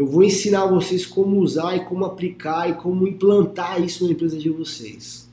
Eu vou ensinar vocês como usar e como aplicar e como implantar isso na empresa de vocês.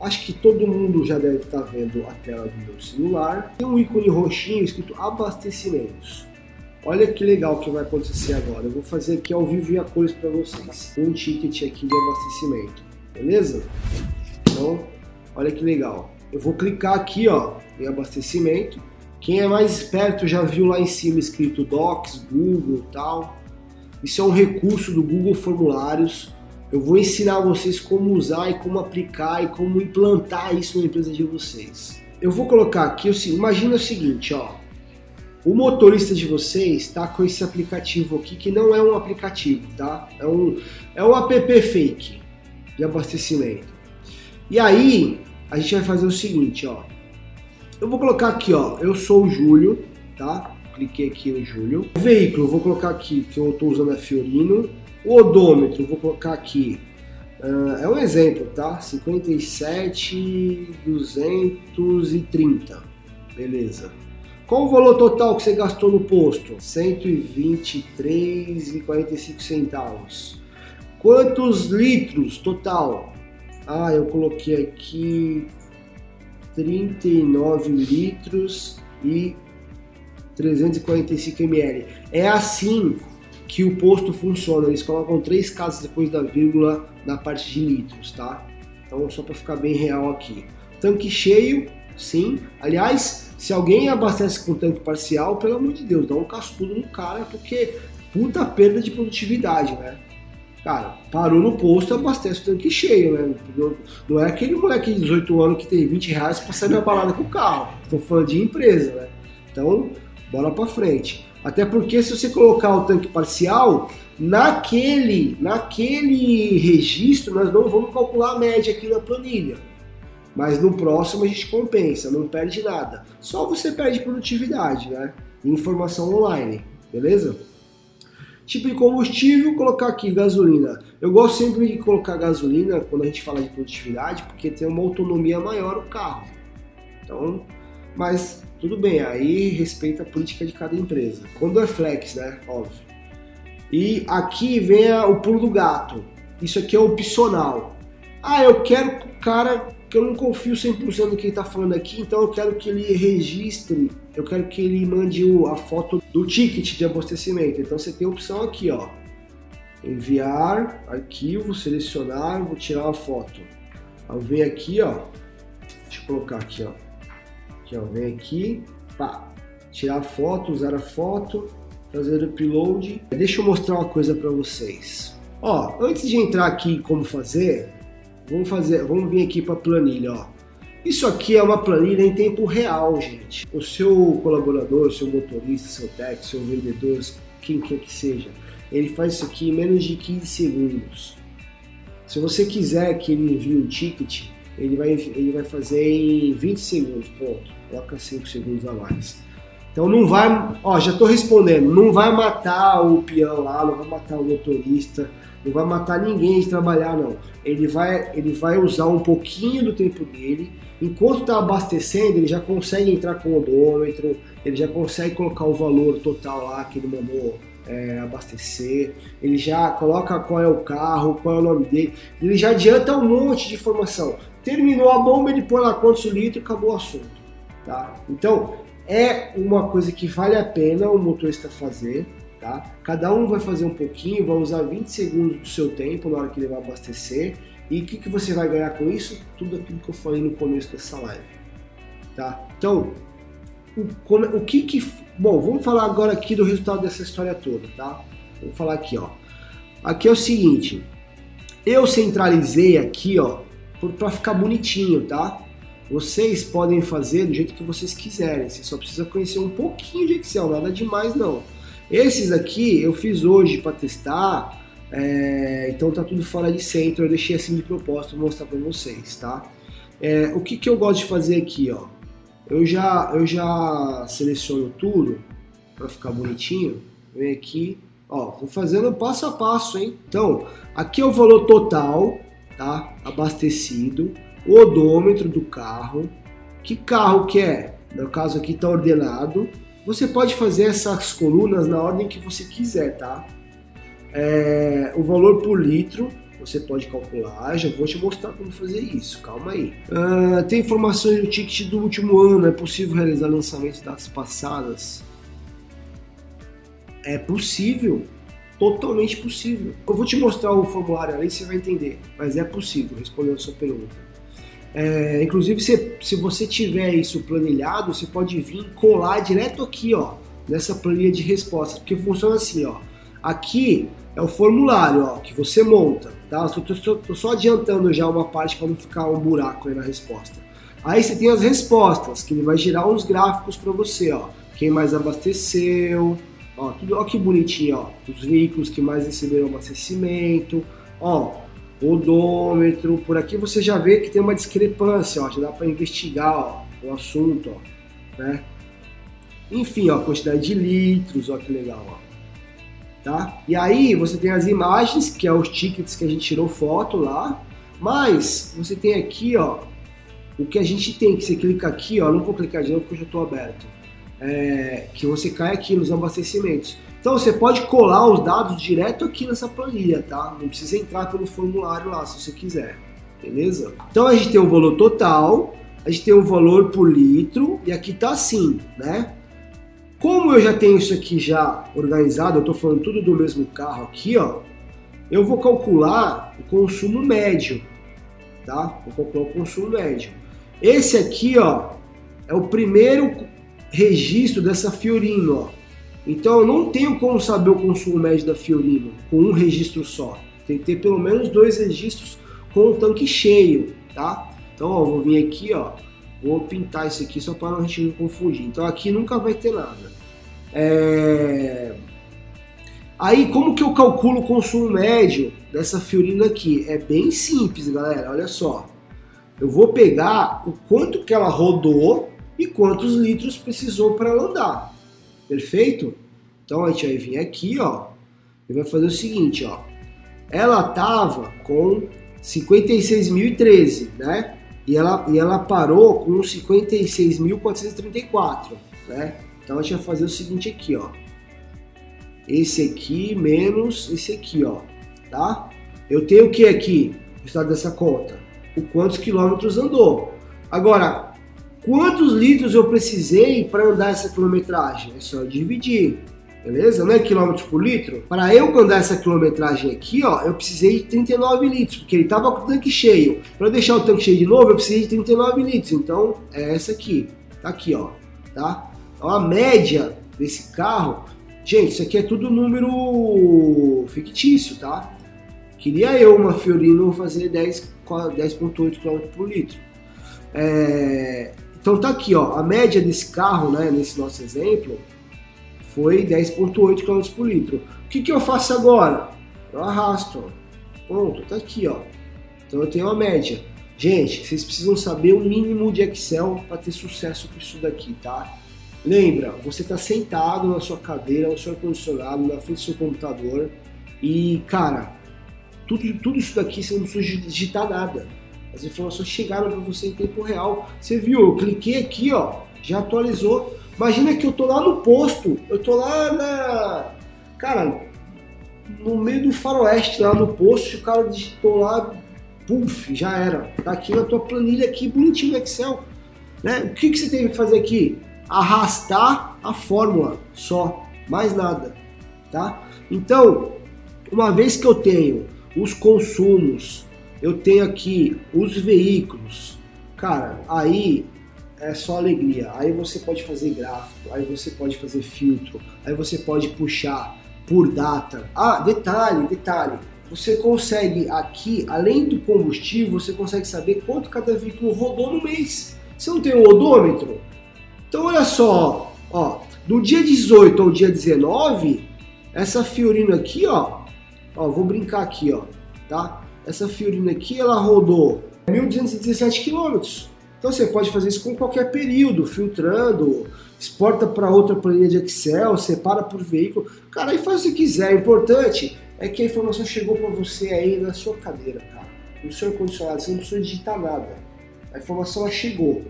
Acho que todo mundo já deve estar vendo a tela do meu celular. Tem um ícone roxinho escrito abastecimentos. Olha que legal que vai acontecer agora. Eu vou fazer aqui ao vivo e a cores para vocês. Um ticket aqui de abastecimento, beleza? Então, olha que legal. Eu vou clicar aqui, ó, em abastecimento. Quem é mais esperto já viu lá em cima escrito Docs, Google, tal. Isso é um recurso do Google Formulários. Eu vou ensinar vocês como usar e como aplicar e como implantar isso na empresa de vocês. Eu vou colocar aqui, imagina o seguinte, ó. O motorista de vocês está com esse aplicativo aqui, que não é um aplicativo, tá? É um, é um app fake de abastecimento. E aí, a gente vai fazer o seguinte, ó. Eu vou colocar aqui, ó. Eu sou o Júlio, tá? Cliquei aqui no Júlio. O veículo, vou colocar aqui que eu estou usando a Fiorino. O odômetro, vou colocar aqui. Uh, é um exemplo, tá? 57,230. Beleza. Qual o valor total que você gastou no posto? 123,45 centavos. Quantos litros total? Ah, eu coloquei aqui 39 litros e 345 ml. É assim que o posto funciona. Eles colocam três casas depois da vírgula na parte de litros, tá? Então, só para ficar bem real aqui. Tanque cheio, sim. Aliás, se alguém abastece com tanque parcial, pelo amor de Deus, dá um cascudo no cara, porque puta perda de produtividade, né? Cara, parou no posto, abastece o tanque cheio, né? Não é aquele moleque de 18 anos que tem 20 reais pra sair na balada com o carro. Estou falando de empresa, né? Então, bola pra frente. Até porque se você colocar o tanque parcial, naquele, naquele registro nós não vamos calcular a média aqui na planilha. Mas no próximo a gente compensa, não perde nada. Só você perde produtividade, né? Informação online, beleza? Tipo de combustível, colocar aqui gasolina. Eu gosto sempre de colocar gasolina quando a gente fala de produtividade, porque tem uma autonomia maior o carro. Então, mas tudo bem, aí respeita a política de cada empresa. Quando é flex, né? Óbvio. E aqui vem o pulo do gato. Isso aqui é opcional. Ah, eu quero que o cara que eu não confio 100% no que ele está falando aqui, então eu quero que ele registre, eu quero que ele mande a foto do ticket de abastecimento. Então você tem a opção aqui, ó, enviar, arquivo, selecionar, vou tirar uma foto. Eu venho aqui, ó, deixa eu colocar aqui, ó, aqui, ó, vem aqui, pá, tirar a foto, usar a foto, fazer o upload. Deixa eu mostrar uma coisa para vocês. Ó, antes de entrar aqui como fazer, Vamos fazer, vamos vir aqui para a planilha, ó. Isso aqui é uma planilha em tempo real, gente. O seu colaborador, seu motorista, seu técnico, seu vendedor, quem quer que seja, ele faz isso aqui em menos de 15 segundos. Se você quiser que ele envie um ticket, ele vai, ele vai fazer em 20 segundos, ponto. Coloca 5 segundos a mais. Então não vai, ó, já estou respondendo, não vai matar o peão lá, não vai matar o motorista, não vai matar ninguém de trabalhar não. Ele vai, ele vai usar um pouquinho do tempo dele, enquanto está abastecendo, ele já consegue entrar com o odômetro, ele já consegue colocar o valor total lá que ele mandou é, abastecer, ele já coloca qual é o carro, qual é o nome dele, ele já adianta um monte de informação. Terminou a bomba, ele põe lá quantos litros e acabou o assunto. Tá? Então, é uma coisa que vale a pena o motorista fazer, tá? Cada um vai fazer um pouquinho, vai usar 20 segundos do seu tempo na hora que ele vai abastecer. E o que, que você vai ganhar com isso? Tudo aquilo que eu falei no começo dessa live, tá? Então, o, o que que... Bom, vamos falar agora aqui do resultado dessa história toda, tá? Vamos falar aqui, ó. Aqui é o seguinte, eu centralizei aqui, ó, para ficar bonitinho, tá? Vocês podem fazer do jeito que vocês quiserem, você só precisa conhecer um pouquinho de Excel, nada demais não. Esses aqui eu fiz hoje para testar, é, então tá tudo fora de centro, eu deixei assim de propósito para mostrar para vocês, tá? É, o que, que eu gosto de fazer aqui, ó? Eu já, eu já seleciono tudo para ficar bonitinho, vem aqui, ó, vou fazendo passo a passo, hein? Então, aqui é o valor total, tá? Abastecido, o odômetro do carro, que carro que é? No caso aqui está ordenado. Você pode fazer essas colunas na ordem que você quiser, tá? É, o valor por litro você pode calcular, já vou te mostrar como fazer isso, calma aí. Uh, tem informações do ticket do último ano, é possível realizar lançamento de datas passadas? É possível, totalmente possível. Eu vou te mostrar o formulário ali, você vai entender, mas é possível, respondendo a sua pergunta. É, inclusive, se, se você tiver isso planilhado, você pode vir colar direto aqui, ó, nessa planilha de resposta, porque funciona assim, ó. Aqui é o formulário, ó, que você monta, tá? Estou só adiantando já uma parte para não ficar um buraco aí na resposta. Aí você tem as respostas, que ele vai gerar uns gráficos para você, ó. Quem mais abasteceu, ó, tudo, ó que bonitinho, ó. Os veículos que mais receberam abastecimento, ó, odômetro. Por aqui você já vê que tem uma discrepância, ó, já dá para investigar, ó, o assunto, ó, né? Enfim, ó, quantidade de litros, ó que legal, ó. Tá? E aí você tem as imagens, que é os tickets que a gente tirou foto lá, mas você tem aqui, ó, o que a gente tem, que você clica aqui, ó, não vou clicar de novo porque eu já estou aberto, é, que você cai aqui nos abastecimentos. Então você pode colar os dados direto aqui nessa planilha, tá? Não precisa entrar pelo formulário lá, se você quiser, beleza? Então a gente tem o valor total, a gente tem o valor por litro, e aqui tá assim, né? Como eu já tenho isso aqui já organizado, eu estou falando tudo do mesmo carro aqui, ó, eu vou calcular o consumo médio, tá? Vou calcular o consumo médio. Esse aqui, ó, é o primeiro registro dessa Fiorino, ó. Então eu não tenho como saber o consumo médio da Fiorino com um registro só. Tem que ter pelo menos dois registros com o tanque cheio, tá? Então, ó, vou vir aqui, ó, Vou pintar isso aqui só para a gente não confundir. Então aqui nunca vai ter nada. É... Aí como que eu calculo o consumo médio dessa Fiorino aqui? É bem simples, galera. Olha só. Eu vou pegar o quanto que ela rodou e quantos litros precisou para ela andar. Perfeito? Então a gente vai vir aqui, ó, e vai fazer o seguinte, ó. Ela tava com 56.013, né? e ela, e ela parou com 56.434, né? Então a gente vai fazer o seguinte aqui, ó. Esse aqui menos esse aqui, ó, tá? Eu tenho o que aqui, o estado dessa conta? O quantos quilômetros andou. Agora, quantos litros eu precisei para andar essa quilometragem? É só dividir beleza? Não é quilômetros por litro? Para eu andar essa quilometragem aqui, ó, eu precisei de 39 litros, porque ele estava com o tanque cheio. Para deixar o tanque cheio de novo, eu precisei de 39 litros. Então, é essa aqui. Tá aqui, ó, tá? Então, a média desse carro, gente, isso aqui é tudo número fictício, tá? Queria eu, uma Fiorino, fazer 10,8 10 km por litro. É... Então tá aqui, ó, a média desse carro, né, nesse nosso exemplo, foi 10,8 km por litro. O que, que eu faço agora? Eu arrasto. Ponto, tá aqui, ó. Então eu tenho a média. Gente, vocês precisam saber o mínimo de Excel para ter sucesso com isso daqui, tá? Lembra, você está sentado na sua cadeira, no seu ar-condicionado, na frente do seu computador e, cara, tudo, tudo isso daqui você não precisa digitar nada. As informações chegaram para você em tempo real. Você viu, eu cliquei aqui, ó, já atualizou. Imagina que eu tô lá no posto, eu tô lá na. Cara, no meio do faroeste, lá no posto, o cara digitou lá, puf, já era. Tá aqui na tua planilha aqui, bonitinho no Excel. Né? O que, que você tem que fazer aqui? Arrastar a fórmula só, mais nada. Tá? Então, uma vez que eu tenho os consumos, eu tenho aqui os veículos, cara, aí é só alegria. Aí você pode fazer gráfico, aí você pode fazer filtro, aí você pode puxar por data. Ah, detalhe, detalhe. Você consegue aqui, além do combustível, você consegue saber quanto cada veículo rodou no mês. Você não tem o odômetro? Então olha só, ó, do dia 18 ao dia 19, essa Fiorino aqui, ó, ó, vou brincar aqui, ó, tá? Essa Fiorino aqui, ela rodou 1.217 quilômetros. Então você pode fazer isso com qualquer período, filtrando, exporta para outra planilha de Excel, separa por veículo. Cara, aí faz o que quiser. O importante é que a informação chegou para você aí na sua cadeira, cara. no seu ar-condicionado, você não precisa digitar nada. A informação ela chegou.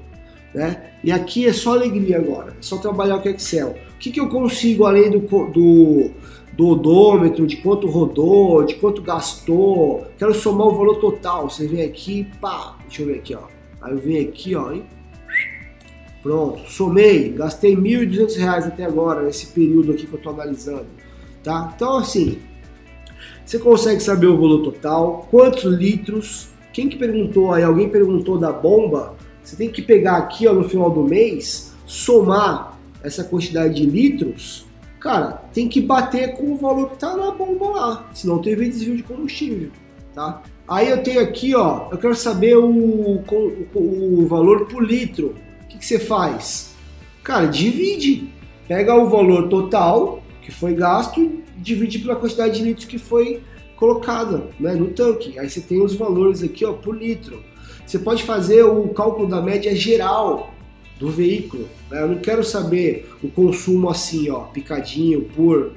Né? E aqui é só alegria agora, é só trabalhar com Excel. O que, que eu consigo além do, do, do odômetro, de quanto rodou, de quanto gastou? Quero somar o valor total. Você vem aqui, pá, deixa eu ver aqui, ó. Aí eu venho aqui, ó, e pronto, somei, gastei R$ 1.200 até agora, nesse período aqui que eu estou analisando, tá? Então, assim, você consegue saber o valor total, quantos litros, quem que perguntou aí, alguém perguntou da bomba, você tem que pegar aqui ó, no final do mês, somar essa quantidade de litros, cara, tem que bater com o valor que está na bomba lá, senão teve desvio de combustível, tá? Aí eu tenho aqui, ó, eu quero saber o, o, o valor por litro. O que, que você faz? Cara, divide. Pega o valor total que foi gasto, divide pela quantidade de litros que foi colocada né, no tanque. Aí você tem os valores aqui ó, por litro. Você pode fazer o cálculo da média geral do veículo. Né? Eu não quero saber o consumo assim, ó, picadinho por,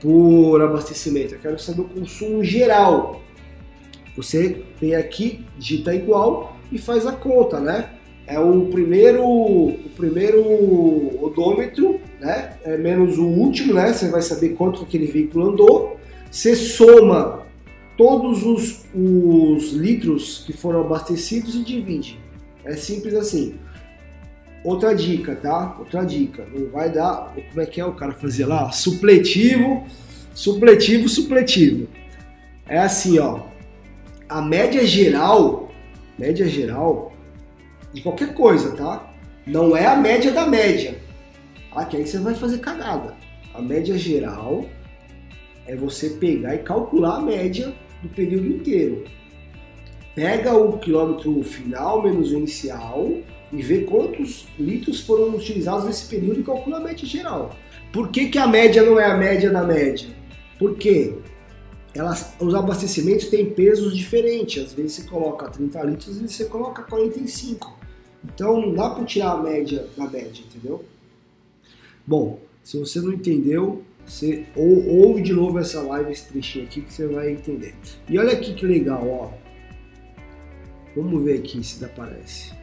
por abastecimento. Eu quero saber o consumo geral. Você vem aqui, digita igual e faz a conta, né? É o primeiro, o primeiro odômetro, né? É menos o último, né? Você vai saber quanto aquele veículo andou. Você soma todos os, os litros que foram abastecidos e divide. É simples assim. Outra dica, tá? Outra dica. Não vai dar. Como é que é o cara fazer lá? Supletivo, supletivo, supletivo. É assim, ó a média geral, média geral de qualquer coisa, tá? Não é a média da média. Ah, que aí você vai fazer cagada. A média geral é você pegar e calcular a média do período inteiro. Pega o quilômetro final menos o inicial e vê quantos litros foram utilizados nesse período e calcula a média geral. Por que, que a média não é a média da média? Porque elas, os abastecimentos têm pesos diferentes. Às vezes você coloca 30 litros, vezes você coloca 45. Então não dá para tirar a média da média, entendeu? Bom, se você não entendeu, você ou, ouve de novo essa live, esse trechinho aqui que você vai entender. E olha aqui que legal, ó. Vamos ver aqui se aparece.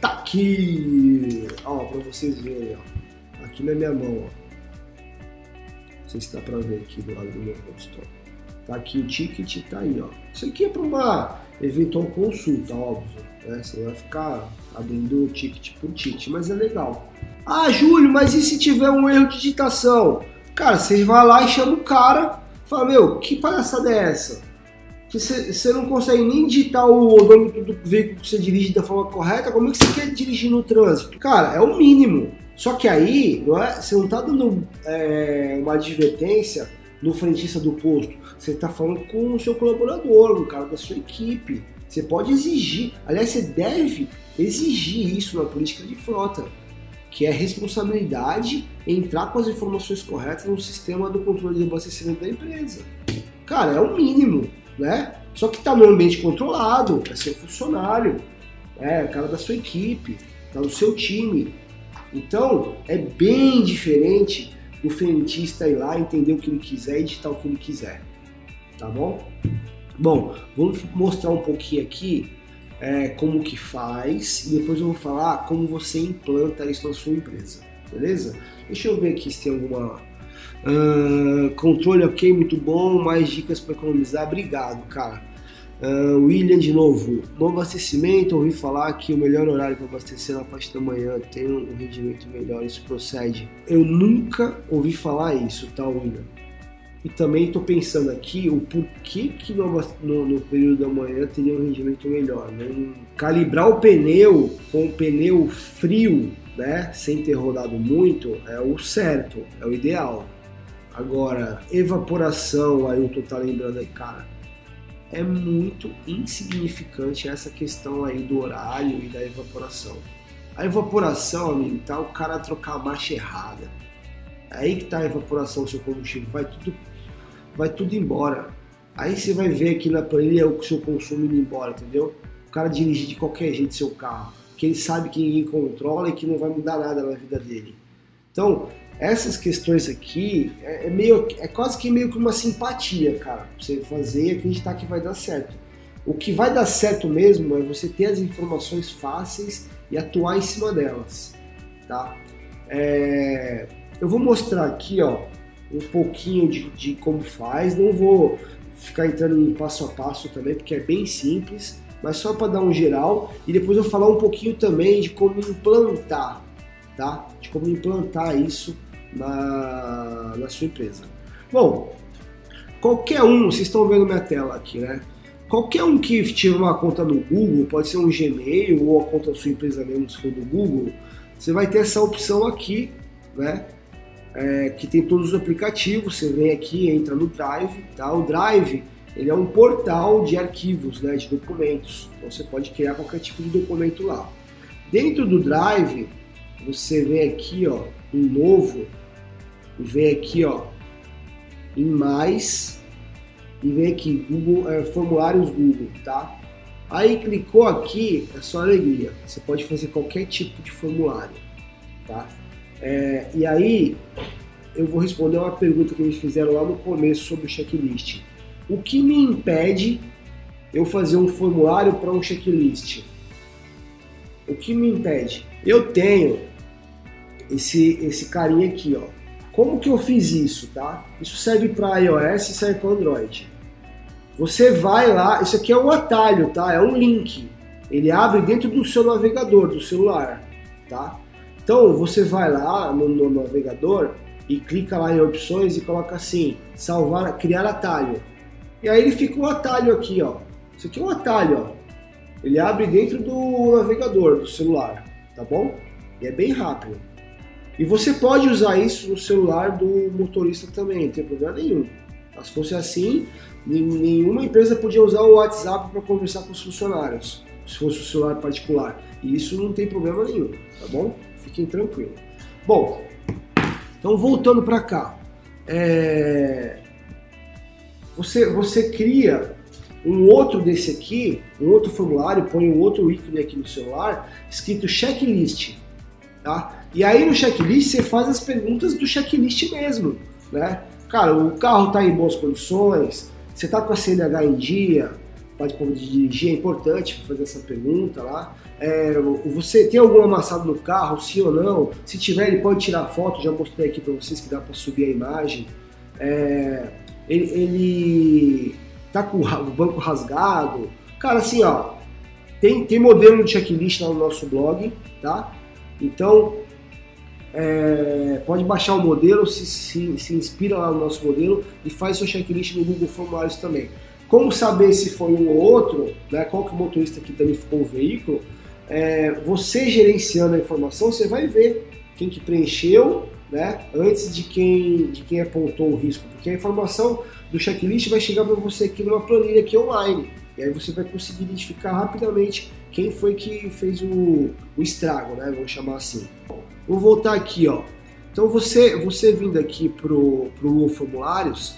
Tá aqui, ó, para vocês verem, ó. Aqui na minha mão, ó. Não sei se dá para ver aqui do lado do meu rosto. Tá aqui o ticket, tá aí, ó. Isso aqui é para uma eventual consulta, óbvio. Né? Você vai ficar abrindo o ticket por ticket, mas é legal. Ah, Júlio, mas e se tiver um erro de digitação? Cara, você vai lá e chama o cara, fala, meu, que palhaçada é essa? Você, você não consegue nem digitar o odômetro do veículo que você dirige da forma correta, como é que você quer dirigir no trânsito? Cara, é o mínimo. Só que aí, não é, você não está dando é, uma advertência no frentista do posto, você está falando com o seu colaborador, o cara da sua equipe. Você pode exigir, aliás, você deve exigir isso na política de frota, que é responsabilidade entrar com as informações corretas no sistema do controle de abastecimento da empresa. Cara, é o mínimo, né? Só que está no ambiente controlado, é seu funcionário, é o cara da sua equipe, está no seu time. Então, é bem diferente do frentista ir lá, entender o que ele quiser e editar o que ele quiser. Tá bom? Bom, vamos mostrar um pouquinho aqui é, como que faz e depois eu vou falar como você implanta isso na sua empresa. Beleza? Deixa eu ver aqui se tem alguma. Uh, controle ok, muito bom. Mais dicas para economizar. Obrigado, cara. Uh, William de novo, no abastecimento, ouvi falar que o melhor horário para abastecer na parte da manhã tem um rendimento melhor, isso procede. Eu nunca ouvi falar isso, tá, William? E também estou pensando aqui o porquê que no, no, no, período da manhã teria um rendimento melhor. Né? Calibrar o pneu com o pneu frio, né, sem ter rodado muito, é o certo, é o ideal. Agora, evaporação, eu tô tá lembrando aí, cara, é muito insignificante essa questão aí do horário e da evaporação. A evaporação, amigo, tá o cara trocar a marcha errada. É aí que tá a evaporação do seu combustível, vai tudo, vai tudo embora. Aí você vai ver aqui na planilha o seu consumo indo embora, entendeu? O cara dirigir de qualquer jeito seu carro, que ele sabe que ninguém controla e que não vai mudar nada na vida dele. Então, essas questões aqui é, é, meio, é quase que meio que uma simpatia, cara, pra você fazer e acreditar que vai dar certo. O que vai dar certo mesmo é você ter as informações fáceis e atuar em cima delas, tá? É, eu vou mostrar aqui, ó, um pouquinho de, de como faz, não vou ficar entrando em passo a passo também, porque é bem simples, mas só para dar um geral e depois eu falar um pouquinho também de como implantar, tá? De como implantar isso na, na sua empresa. Bom, qualquer um, vocês estão vendo minha tela aqui, né? Qualquer um que tiver uma conta no Google, pode ser um Gmail ou a conta da sua empresa mesmo, se for do Google, você vai ter essa opção aqui, né? É, que tem todos os aplicativos. Você vem aqui, entra no Drive, tá? O Drive ele é um portal de arquivos, né, de documentos. Então você pode criar qualquer tipo de documento lá. Dentro do Drive, você vem aqui, ó, em novo, e vem aqui, ó, em mais, e vem aqui, Google, é, formulários Google, tá? Aí clicou aqui, é só alegria. Você pode fazer qualquer tipo de formulário, tá? É, e aí eu vou responder uma pergunta que eles fizeram lá no começo sobre o checklist. O que me impede eu fazer um formulário para um checklist? O que me impede? Eu tenho esse, esse carinha aqui, ó. Como que eu fiz isso, tá? Isso serve para iOS e serve para Android. Você vai lá, isso aqui é um atalho, tá? É um link. Ele abre dentro do seu navegador, do celular, tá? Então você vai lá no, no navegador e clica lá em opções e coloca assim, salvar, criar atalho. E aí ele fica um atalho aqui, ó. Isso aqui é um atalho, ó. Ele abre dentro do navegador do celular, tá bom? E é bem rápido. E você pode usar isso no celular do motorista também, não tem problema nenhum. Se fosse assim, nenhuma empresa podia usar o WhatsApp para conversar com os funcionários, se fosse o celular particular. E isso não tem problema nenhum, tá bom? Fiquem tranquilos. Bom, então voltando para cá. É você, você cria um outro desse aqui, um outro formulário, põe um outro ícone aqui no celular, escrito checklist, tá? E aí no checklist você faz as perguntas do checklist mesmo, né? Cara, o carro está em boas condições, você está com a CNH em dia, pode dirigir, é importante fazer essa pergunta lá. É, você tem algum amassado no carro, sim ou não? Se tiver, ele pode tirar foto, já mostrei aqui para vocês que dá para subir a imagem. É, ele, ele tá com o banco rasgado. Cara, assim, ó, tem, tem modelo de checklist lá no nosso blog, tá? Então, é, pode baixar o modelo, se, se, se, inspira lá no nosso modelo e faz seu checklist no Google Formulários também. Como saber se foi um ou outro, né, qual que o motorista que danificou o veículo, é, você gerenciando a informação, você vai ver quem que preencheu né, antes de quem, de quem apontou o risco, porque a informação do checklist vai chegar para você aqui numa planilha aqui online, e aí você vai conseguir identificar rapidamente quem foi que fez o, o estrago, né, vamos chamar assim. Vou voltar aqui, ó. Então você, você vindo aqui pro, pro formulários,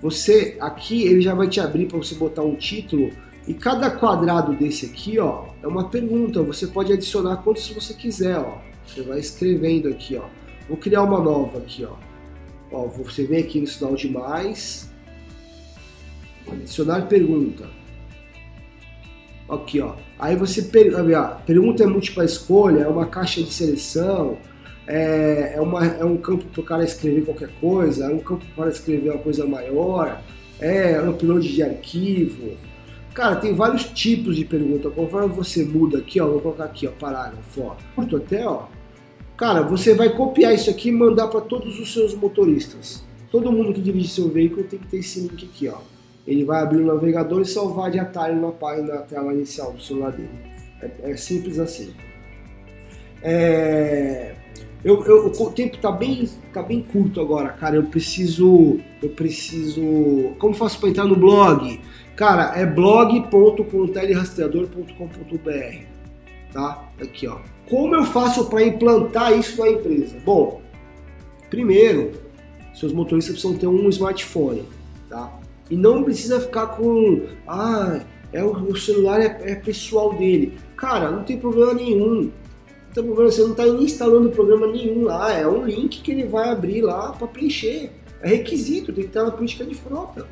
você aqui ele já vai te abrir para você botar um título e cada quadrado desse aqui, ó, é uma pergunta. Você pode adicionar quantos você quiser, ó. Você vai escrevendo aqui, ó. Vou criar uma nova aqui, ó. ó você vem aqui no sinal de mais. Adicionar pergunta. Aqui, ó. Aí você per... pergunta é múltipla escolha, é uma caixa de seleção, é, é, uma, é um campo para o cara escrever qualquer coisa, é um campo para escrever uma coisa maior, é upload de arquivo. Cara, tem vários tipos de pergunta. Conforme você muda aqui, ó, vou colocar aqui, ó, parágrafo, ó. Curto até, ó, Cara, você vai copiar isso aqui e mandar para todos os seus motoristas. Todo mundo que dirige seu veículo tem que ter esse link aqui, ó. Ele vai abrir o navegador e salvar de atalho na página, na tela inicial do celular dele. É, é simples assim. É... Eu, eu, o tempo tá bem, tá bem curto agora, cara. Eu preciso, eu preciso. Como faço para entrar no blog? Cara, é blog.contelrastreador.com.br, tá? Aqui, ó. Como eu faço para implantar isso na empresa? Bom, primeiro, seus motoristas precisam ter um smartphone, tá? E não precisa ficar com, ah, é o, o celular é, é, pessoal dele. Cara, não tem problema nenhum. Então, você não está instalando programa nenhum lá, é um link que ele vai abrir lá para preencher. É requisito, tem que estar na política de frota.